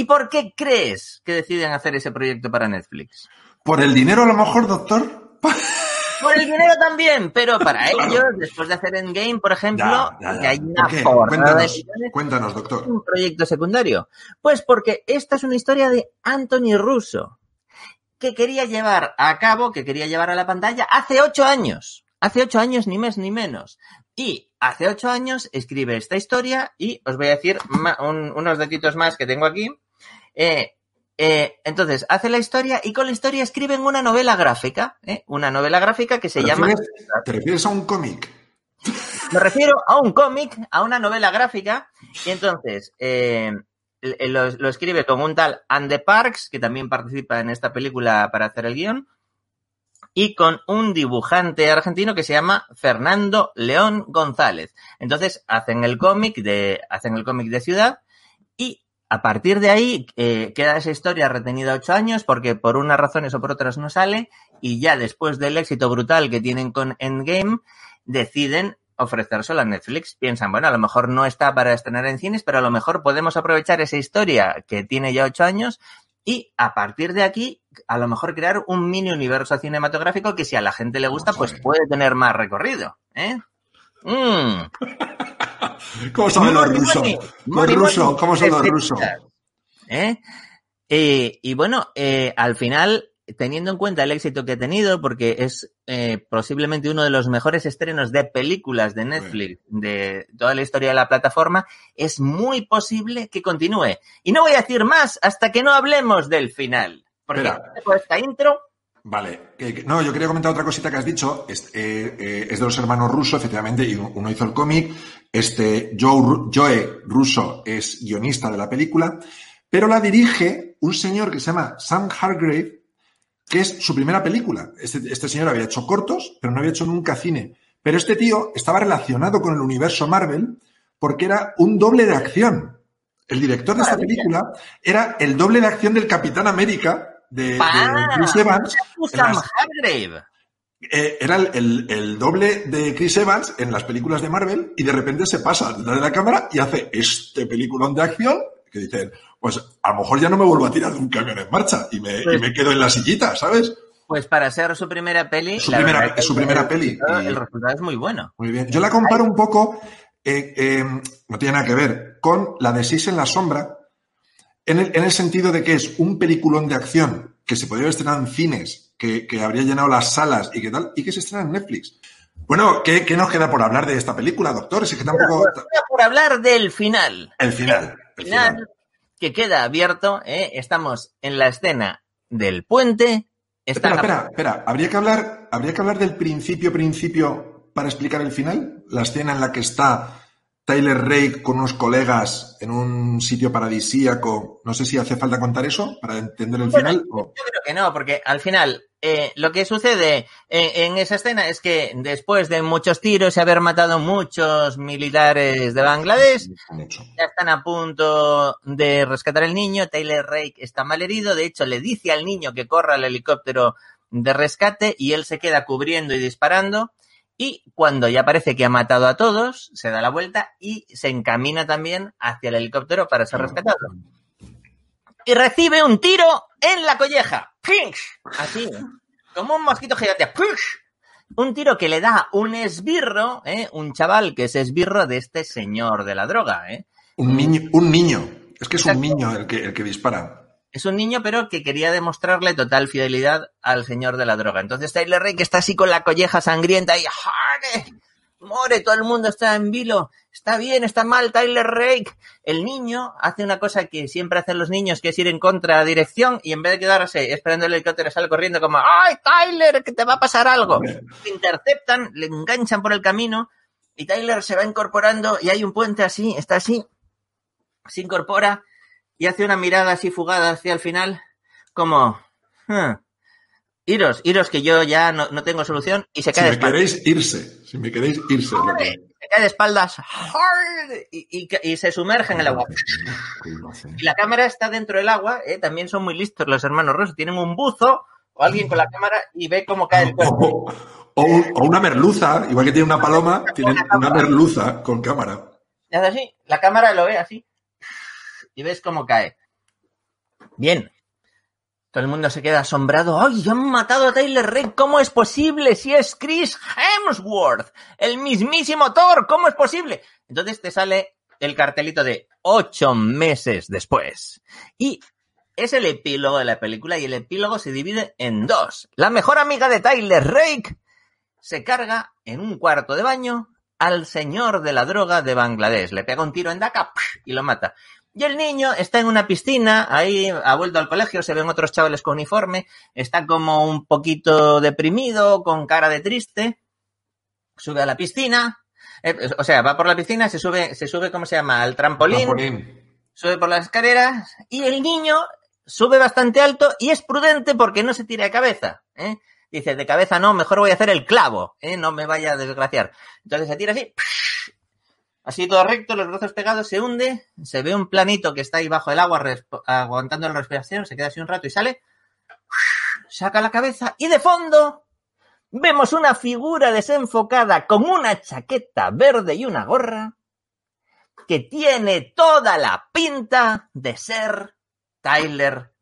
¿Y por qué crees que deciden hacer ese proyecto para Netflix? ¿Por el dinero a lo mejor, doctor? Por el dinero también, pero para ellos, después de hacer Endgame, por ejemplo, Ya, ya, ya. que hay ¿Por una porrada de Cuéntanos, cuéntanos, doctor. un proyecto secundario. Pues porque esta es una historia de Anthony Russo, que quería llevar a cabo, que quería llevar a la pantalla hace ocho años. Hace ocho años, ni más ni menos. Y hace ocho años escribe esta historia y os voy a decir un- unos datitos más que tengo aquí. Eh, eh, entonces, hace la historia y con la historia escriben una novela gráfica, ¿eh? una novela gráfica que se ¿Te llama... refieres, te refieres a un cómic? Me refiero a un cómic, a una novela gráfica, y entonces lo, lo escribe con un tal Andy Parks, que también participa en esta película para hacer el guion, y con un dibujante argentino que se llama Fernando León González. Entonces hacen el cómic de, hacen el cómic de ciudad, a partir de ahí eh, queda esa historia retenida ocho años, porque por unas razones o por otras no sale, y ya después del éxito brutal que tienen con Endgame, deciden ofrecérselo a Netflix. Piensan, bueno, a lo mejor no está para estrenar en cines, pero a lo mejor podemos aprovechar esa historia que tiene ya ocho años y a partir de aquí, a lo mejor crear un mini universo cinematográfico que si a la gente le gusta, pues Joder. puede tener más recorrido. ¿eh? Mm. ¿Cómo son los rusos? Los rusos. ¿cómo son los rusos? Y bueno, eh, al final, teniendo en cuenta el éxito que ha tenido, porque es eh, posiblemente uno de los mejores estrenos de películas de Netflix de toda la historia de la plataforma, es muy posible que continúe. Y no voy a decir más hasta que no hablemos del final. Porque Espera. esta intro, Vale, no, yo quería comentar otra cosita que has dicho. Es, eh, eh, es de los hermanos Russo, efectivamente, y uno hizo el cómic. Este, Joe, Ru- Joe Russo es guionista de la película, pero la dirige un señor que se llama Sam Hargrave, que es su primera película. Este, este señor había hecho cortos, pero no había hecho nunca cine. Pero este tío estaba relacionado con el universo Marvel porque era un doble de acción. El director de esta película era el doble de acción del Capitán América de, de. Chris Evans. Las- eh, era el, el- el doble de Chris Evans en las películas de Marvel y de repente se pasa detrás de la cámara y hace este peliculón de acción que dicen, pues a lo mejor ya no me vuelvo a tirar de un camión en marcha y me, Pues- y me quedo en la sillita, ¿sabes? Pues para ser su primera peli, Su primera- que su primera el peli. resultado- Y- el resultado es muy bueno. Muy bien. Yo la comparo un poco, eh, eh, no tiene nada que ver, con la de Seis en la Sombra, en el, en el sentido de que es un peliculón de acción que se podría haber estrenado en cines, que, que habría llenado las salas y que tal, y que se estrena en Netflix. Bueno, ¿qué, qué nos queda por hablar de esta película, doctor? Es que tampoco... Queda por hablar del final. El final. El final final. que queda abierto. ¿eh? Estamos en la escena del puente. Está Espera, espera, espera. ¿Habría que hablar, habría que hablar del principio, principio para explicar el final? La escena en la que está Tyler Rake con unos colegas en un sitio paradisíaco. No sé si hace falta contar eso para entender el Bueno, final. o- Yo creo que no, porque al final eh, lo que sucede eh, en esa escena es que después de muchos tiros y haber matado muchos militares de Bangladesh, ya están a punto de rescatar al niño. Taylor Rake está mal herido. De hecho, le dice al niño que corra al helicóptero de rescate y él se queda cubriendo y disparando. Y cuando ya parece que ha matado a todos, se da la vuelta y se encamina también hacia el helicóptero para ser rescatado. Y recibe un tiro en la colleja. ¡Pinch! Así, como un mosquito gigante. ¡Pinch! Un tiro que le da un esbirro, ¿eh? un chaval que es esbirro de este señor de la droga. ¿eh? Un niño, un niño. Es que es un niño el que, el que dispara. Es un niño, pero que quería demostrarle total fidelidad al señor de la droga. Entonces Tyler Rake está así con la colleja sangrienta y ¡Jare! ¡More! Todo el mundo está en vilo. Está bien, está mal, Tyler Rake. El niño hace una cosa que siempre hacen los niños, que es ir en contra dirección y en vez de quedarse esperando el helicóptero sale corriendo como ¡Ay, Tyler, que te va a pasar algo! Le interceptan, le enganchan por el camino y Tyler se va incorporando y hay un puente así, está así, se incorpora y hace una mirada así fugada hacia el final, como, "Hmm, iros, iros que yo ya no, no tengo solución, y se Si cae de me espaldas. queréis irse, si me queréis irse. que- Se cae de espaldas y, y- y se sumerge en el agua. Y la cámara está dentro del agua, ¿eh? también son muy listos los hermanos Rosso, tienen un buzo o alguien con la cámara y ve cómo cae el cuerpo. O, o un- o una merluza, igual que tiene una paloma, tienen una merluza con cámara. Y hace así, la cámara lo ve así y ves cómo cae. Bien. Todo el mundo se queda asombrado. ¡Ay, han matado a Tyler Rake! ¿Cómo es posible? Si es Chris Hemsworth, el mismísimo Thor, ¿cómo es posible? Entonces te sale el cartelito de ocho meses después. Y es el epílogo de la película y el epílogo se divide en dos. La mejor amiga de Tyler Rake se carga en un cuarto de baño al señor de la droga de Bangladesh. Le pega un tiro en Dhaka y lo mata. Y el niño está en una piscina, ahí ha vuelto al colegio, se ven otros chavales con uniforme, está como un poquito deprimido, con cara de triste, sube a la piscina, eh, o sea, va por la piscina, se sube, se sube, ¿cómo se llama? Al trampolín, Trampolín. sube por las escaleras y el niño sube bastante alto y es prudente porque no se tira de cabeza. ¿eh? Dice, de cabeza no, mejor voy a hacer el clavo, ¿eh? no me vaya a desgraciar. Entonces se tira así, así todo recto, los brazos pegados, se hunde, se ve un planito que está ahí bajo el agua aguantando la respiración, se queda así un rato y sale, saca la cabeza y de fondo vemos una figura desenfocada con una chaqueta verde y una gorra que tiene toda la pinta de ser Tyler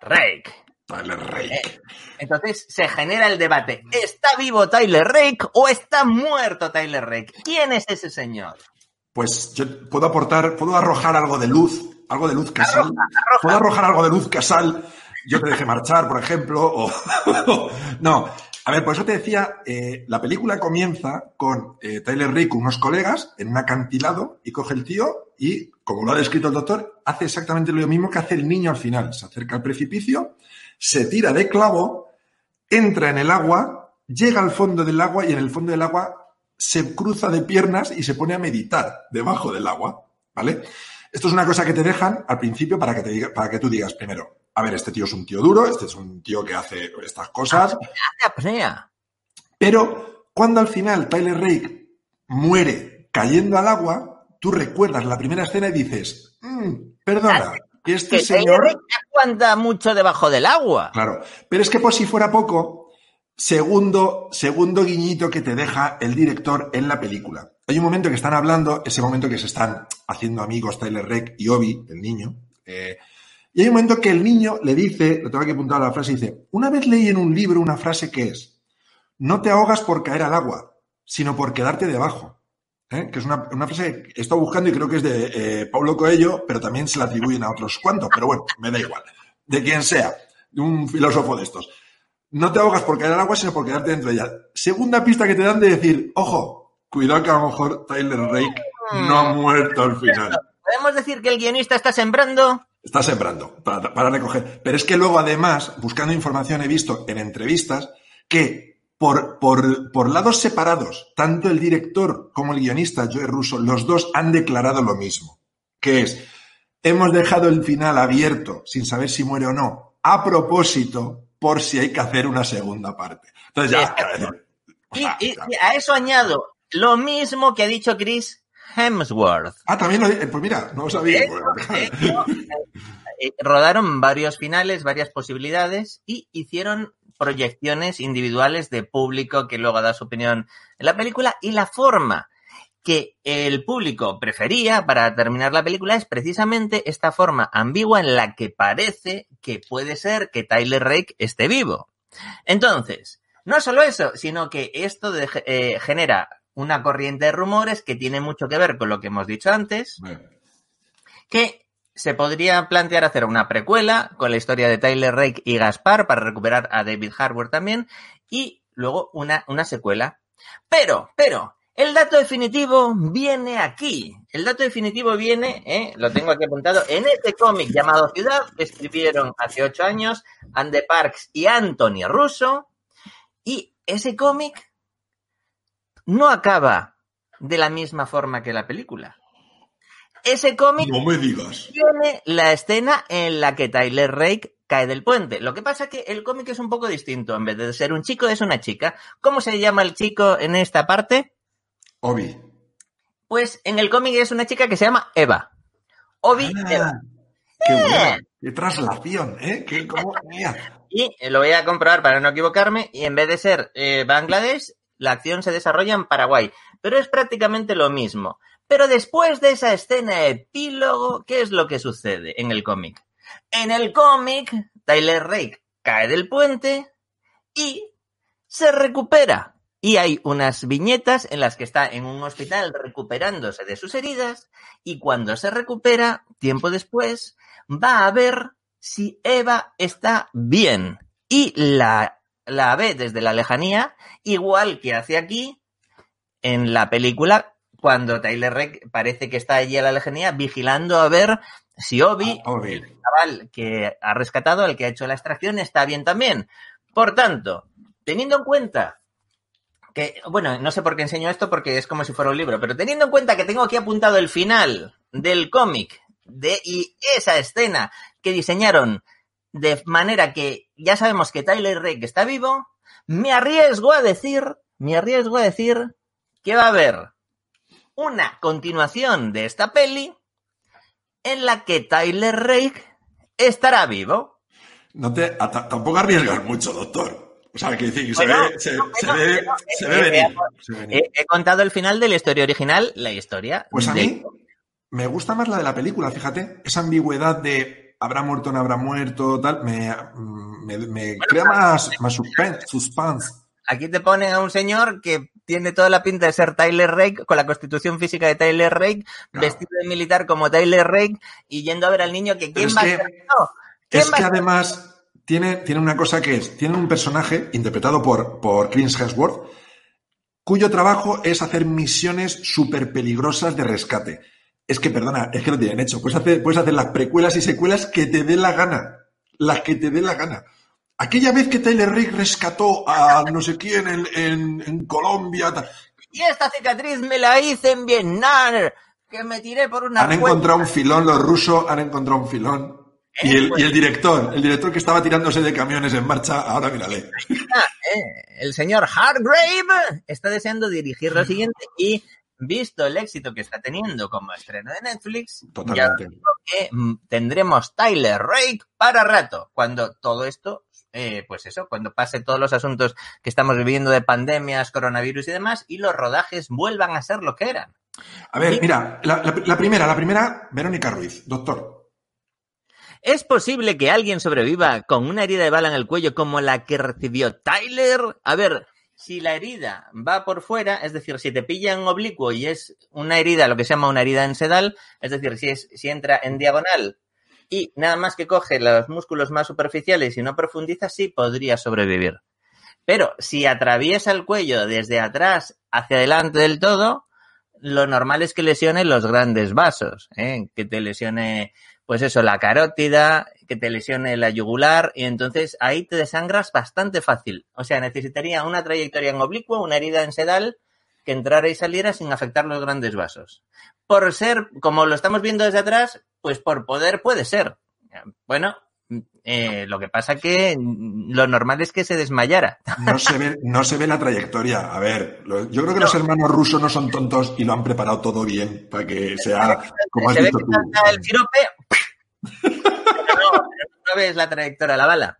Rake. Tyler Rake. Entonces se genera el debate, ¿está vivo Tyler Rake o está muerto Tyler Rake? ¿Quién es ese señor? Pues yo puedo aportar, puedo arrojar algo de luz, algo de luz casal. Puedo arrojar algo de luz casal. Yo te dejé marchar, por ejemplo, o no. A ver, por eso te decía, eh, la película comienza con eh, Tyler Rake, unos colegas, en un acantilado, y coge el tío y, como lo ha descrito el doctor, hace exactamente lo mismo que hace el niño al final. Se acerca al precipicio, se tira de clavo, entra en el agua, llega al fondo del agua y en el fondo del agua se cruza de piernas y se pone a meditar debajo del agua, ¿vale? Esto es una cosa que te dejan al principio para que, te diga, para que tú digas primero, a ver, este tío es un tío duro, este es un tío que hace estas cosas, Hace apnea. pero cuando al final Tyler Rake muere cayendo al agua, tú recuerdas la primera escena y dices, "Mm, perdona, que este Que Tyler señor... Rake aguanta mucho debajo del agua. Claro, pero es que por si fuera poco, segundo, segundo guiñito que te deja el director en la película. Hay un momento que están hablando, ese momento que se están haciendo amigos Tyler Rake y Obi, el niño, eh, y hay un momento que el niño le dice, lo tengo aquí apuntado a la frase, dice, una vez leí en un libro una frase que es, no te ahogas por caer al agua, sino por quedarte debajo. ¿eh? Que es una, frase que he estado buscando y creo que es de eh, Paulo Coelho, pero también se la atribuyen a otros cuantos, pero bueno, me da igual. De quien sea, de un filósofo de estos. No te ahogas por caer al agua, sino por quedarte dentro de ella. Segunda pista que te dan de decir, ojo, cuidado que a lo mejor Tyler Rake no ha muerto al final. ¿Podemos decir que el guionista está sembrando? Está sembrando para, para recoger. Pero es que luego, además, buscando información, he visto en entrevistas que por, por, por lados separados, tanto el director como el guionista, Joe Russo, los dos han declarado lo mismo. Que es, hemos dejado el final abierto sin saber si muere o no, a propósito, por si hay que hacer una segunda parte. Entonces ya, Y, a eso añado lo mismo que ha dicho Chris Hemsworth. Ah, también lo pues mira, no lo sabía. Hecho, eh, rodaron varios finales, varias posibilidades y hicieron proyecciones individuales de público que luego da su opinión en la película y la forma que el público prefería para terminar la película es precisamente esta forma ambigua en la que parece que puede ser que Tyler Rake esté vivo. Entonces, no solo eso, sino que esto de- eh, genera una corriente de rumores que tiene mucho que ver con lo que hemos dicho antes, que se podría plantear hacer una precuela con la historia de Tyler Rake y Gaspar para recuperar a David Harbour también y luego una, una secuela. Pero, pero, el dato definitivo viene aquí. El dato definitivo viene, eh, lo tengo aquí apuntado, en este cómic llamado Ciudad, que escribieron hace ocho años Andy Parks y Anthony Russo. Y ese cómic no acaba de la misma forma que la película. ese cómic No me digas. tiene la escena en la que Tyler Rake cae del puente. Lo que pasa es que el cómic es un poco distinto. En vez de ser un chico, es una chica. ¿Cómo se llama el chico en esta parte? Obi. Pues en el cómic es una chica que se llama Eva. Obi Eva. Ah, qué buena. Qué traslación, ¿eh? Qué, cómo, mira. Y eh, lo voy a comprobar para no equivocarme. Y en vez de ser eh, Bangladesh, la acción se desarrolla en Paraguay. Pero es prácticamente lo mismo. Pero después de esa escena epílogo, ¿qué es lo que sucede en el cómic? En el cómic, Tyler Rake cae del puente y se recupera. Y hay unas viñetas en las que está en un hospital recuperándose de sus heridas y cuando se recupera, tiempo después, va a ver si Eva está bien. Y la, la ve desde la lejanía, igual que hace aquí en la película, cuando Tyler Rake parece que está allí a la lejanía vigilando a ver si Obi, Ah, el chaval que ha rescatado, el que ha hecho la extracción, está bien también. Por tanto, teniendo en cuenta que, bueno, no sé por qué enseño esto porque es como si fuera un libro, pero teniendo en cuenta que tengo aquí apuntado el final del cómic de, y esa escena que diseñaron de manera que ya sabemos que Tyler Rake está vivo, me arriesgo a decir, me arriesgo a decir que va a haber una continuación de esta peli en la que Tyler Rake estará vivo. No te, tampoco arriesgas mucho, doctor. O sea, que decir, se ve, eh, eh, venir. venir. He, he contado el final de la historia original, la historia. Pues a de- mí me gusta más la de la película, fíjate. Esa ambigüedad de habrá muerto o no habrá muerto, tal, me, me, me crea más, más suspense, suspense. Aquí te ponen a un señor que tiene toda la pinta de ser Tyler Rake, con la constitución física de Tyler Rake, Claro. vestido de militar como Tyler Rake, y yendo a ver al niño que quién va a ser. No, ¿quién Es va que además tiene, tiene una cosa que es, tiene un personaje interpretado por, por Chris Hemsworth, cuyo trabajo es hacer misiones súper peligrosas de rescate. Es que, perdona, es que lo tienen hecho. Puedes hacer, puedes hacer las precuelas y secuelas que te dé la gana. Las que te dé la gana. Aquella vez que Tyler Rake rescató a no sé quién en, en- en Colombia, tal, Y esta cicatriz me la hice en Vietnam, que me tiré por una han encontrado un filón, los rusos han encontrado un filón. Y el, y el director, el director que estaba tirándose de camiones en marcha, ahora mírale. Eh, el señor Hargrave está deseando dirigir lo siguiente y visto el éxito que está teniendo como estreno de Netflix, ya Totalmente. digo que mm, tendremos Tyler Rake para rato, cuando todo esto, eh, pues eso, cuando pase todos los asuntos que estamos viviendo de pandemias, coronavirus y demás, y los rodajes vuelvan a ser lo que eran. A ver, mira, la, la- la primera, la primera, Verónica Ruiz, doctor. ¿Es posible que alguien sobreviva con una herida de bala en el cuello como la que recibió Tyler? A ver, si la herida va por fuera, es decir, si te pilla en oblicuo y es una herida, lo que se llama una herida en sedal, es decir, si, entra en diagonal y nada más que coge los músculos más superficiales y no profundiza, sí podría sobrevivir. Pero si atraviesa el cuello desde atrás hacia adelante del todo, lo normal es que lesione los grandes vasos, ¿eh? que te lesione, pues eso, la carótida, que te lesione la yugular, y entonces ahí te desangras bastante fácil. O sea, necesitaría una trayectoria en oblicuo, una herida en sedal, que entrara y saliera sin afectar los grandes vasos. Por ser, como lo estamos viendo desde atrás, pues por poder puede ser. Bueno, eh, lo que pasa que lo normal es que se desmayara. No se ve, no se ve la trayectoria. A ver, lo- yo creo que los hermanos rusos no son tontos y lo han preparado todo bien para que sea como has se ve dicho que tú. el no ves la trayectoria de la bala.